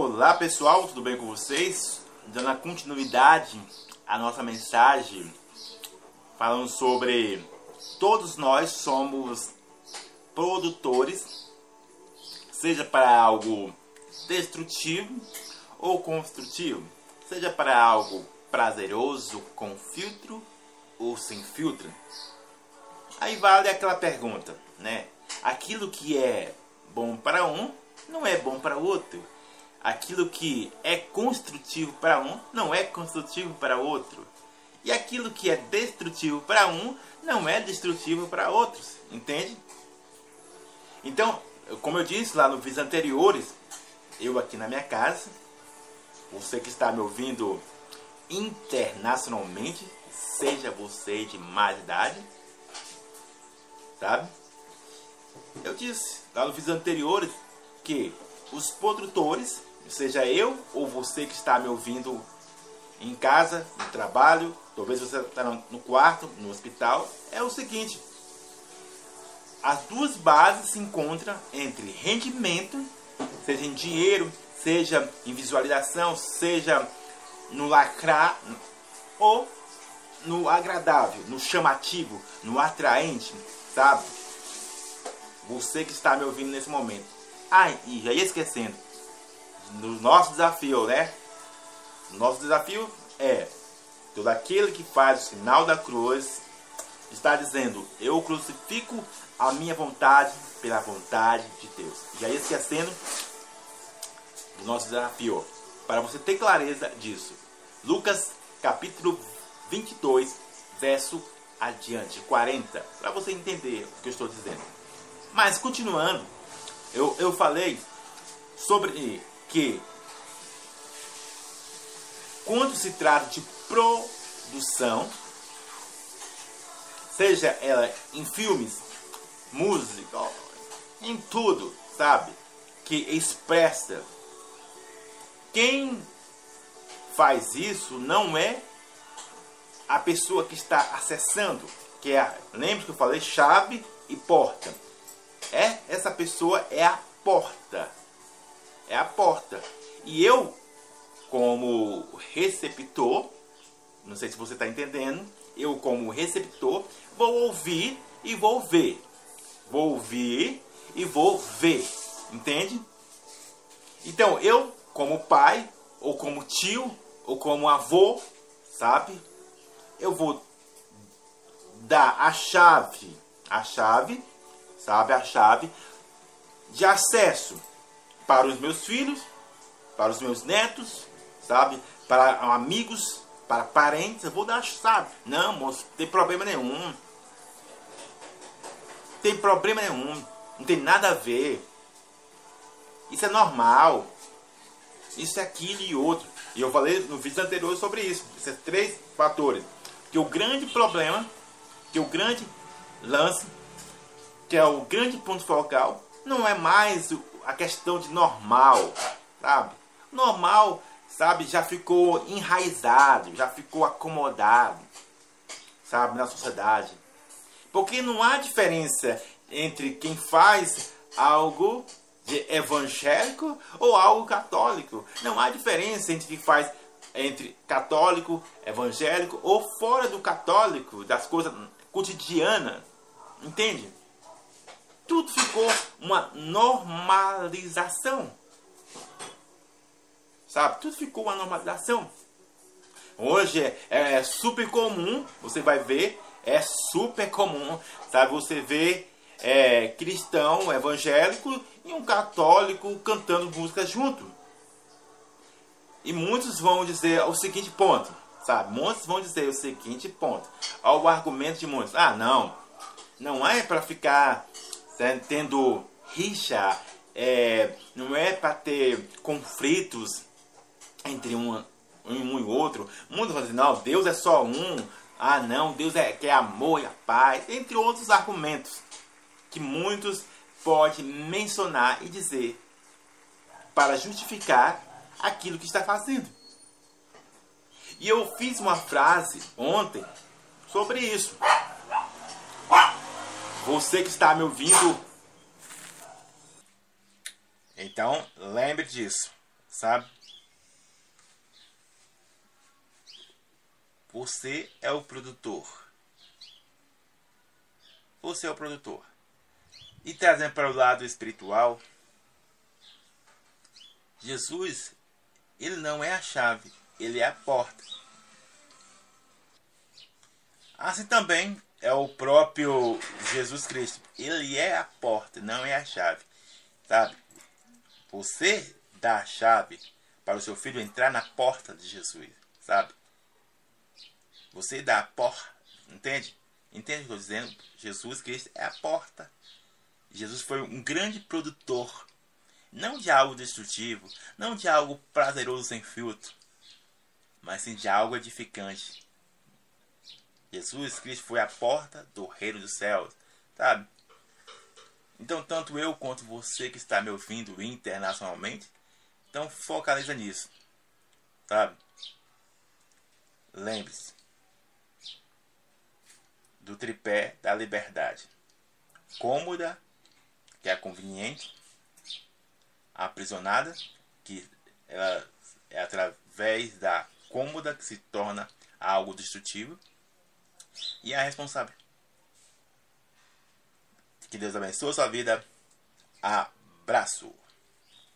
Olá pessoal, tudo bem com vocês? Dando continuidade à nossa mensagem, falando sobre todos nós somos produtores, seja para algo destrutivo ou construtivo, seja para algo prazeroso com filtro ou sem filtro. Aí vale aquela pergunta, né? Aquilo que é bom para um não é bom para outro aquilo que é construtivo para um não é construtivo para outro. E aquilo que é destrutivo para um não é destrutivo para outros. Entende? Então, como eu disse lá nos vídeos anteriores, eu aqui na minha casa, você que está me ouvindo internacionalmente, seja você de mais idade, sabe? Eu disse lá nos vídeos anteriores que os produtores seja eu ou você que está me ouvindo em casa, no trabalho, talvez você está no quarto, no hospital, é o seguinte: as duas bases se encontram entre rendimento, seja em dinheiro, seja em visualização, seja no lacrar ou no agradável, no chamativo, no atraente, sabe? Você que está me ouvindo nesse momento. Ah, e já ia esquecendo no nosso desafio, né? Nosso desafio é todo aquele que faz o sinal da cruz está dizendo: Eu crucifico a minha vontade pela vontade de Deus. Já esquecendo do nosso desafio, para você ter clareza disso. Lucas capítulo 22, verso adiante, 40, para você entender o que eu estou dizendo. Mas continuando, eu, eu falei sobre que quando se trata de produção, seja ela em filmes, música, em tudo, sabe? Que expressa. Quem faz isso não é a pessoa que está acessando, que é, lembra que eu falei chave e porta. É, essa pessoa é a porta é a porta. E eu, como receptor, não sei se você está entendendo, eu como receptor vou ouvir e vou ver. Vou ouvir e vou ver. Entende? Então, eu, como pai, ou como tio, ou como avô, sabe? Eu vou dar a chave, a chave, sabe? A chave de acesso para os meus filhos, para os meus netos, sabe? Para amigos, para parentes, eu vou dar, sabe? Não, moço, não tem problema nenhum. Tem problema nenhum. Não tem nada a ver. Isso é normal. Isso é aquilo e outro. E eu falei no vídeo anterior sobre isso. Esses três fatores. Que o grande problema, que o grande lance, que é o grande ponto focal, não é mais a questão de normal, sabe? Normal, sabe, já ficou enraizado, já ficou acomodado, sabe, na sociedade. Porque não há diferença entre quem faz algo de evangélico ou algo católico. Não há diferença entre quem faz entre católico, evangélico ou fora do católico, das coisas cotidianas. Entende? Tudo ficou uma normalização. Sabe? Tudo ficou uma normalização. Hoje é, é, super comum, você vai ver, é super comum, sabe? Você vê é, cristão, evangélico e um católico cantando músicas junto. E muitos vão dizer o seguinte ponto, sabe? Muitos vão dizer o seguinte ponto. Olha o argumento de muitos. Ah, não. Não é para ficar tendo rixa, é, não é para ter conflitos entre um, um e outro. Muitos falam assim, não, Deus é só um. Ah, não, Deus é quer amor e a paz, entre outros argumentos que muitos podem mencionar e dizer para justificar aquilo que está fazendo. E eu fiz uma frase ontem sobre isso. Você que está me ouvindo. Então, lembre disso. Sabe? Você é o produtor. Você é o produtor. E trazendo para o lado espiritual, Jesus, ele não é a chave, ele é a porta. Assim também é o próprio Jesus Cristo. Ele é a porta, não é a chave. Sabe? Você dá a chave para o seu filho entrar na porta de Jesus, sabe? Você dá a porta, entende? Entende o que eu estou dizendo? Jesus Cristo é a porta. Jesus foi um grande produtor, não de algo destrutivo, não de algo prazeroso sem filtro, mas sim de algo edificante. Jesus Cristo foi a porta do reino dos céus, sabe? Então, tanto eu quanto você que está me ouvindo internacionalmente, então focaliza nisso, sabe? Lembre-se do tripé da liberdade. Cômoda, que é conveniente, aprisionada, que ela é através da cômoda que se torna algo destrutivo, e a responsável. Que Deus abençoe a sua vida. Abraço.